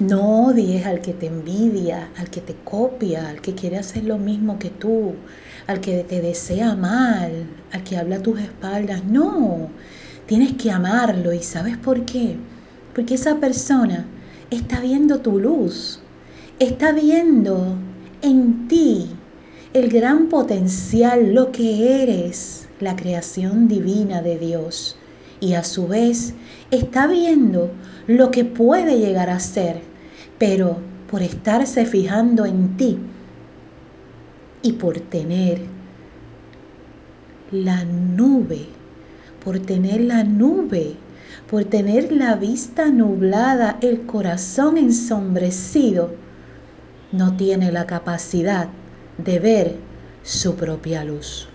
No odies al que te envidia, al que te copia, al que quiere hacer lo mismo que tú, al que te desea mal, al que habla a tus espaldas. No, tienes que amarlo. ¿Y sabes por qué? Porque esa persona está viendo tu luz, está viendo en ti el gran potencial, lo que eres, la creación divina de Dios. Y a su vez está viendo lo que puede llegar a ser pero por estarse fijando en ti y por tener la nube, por tener la nube, por tener la vista nublada, el corazón ensombrecido, no tiene la capacidad de ver su propia luz.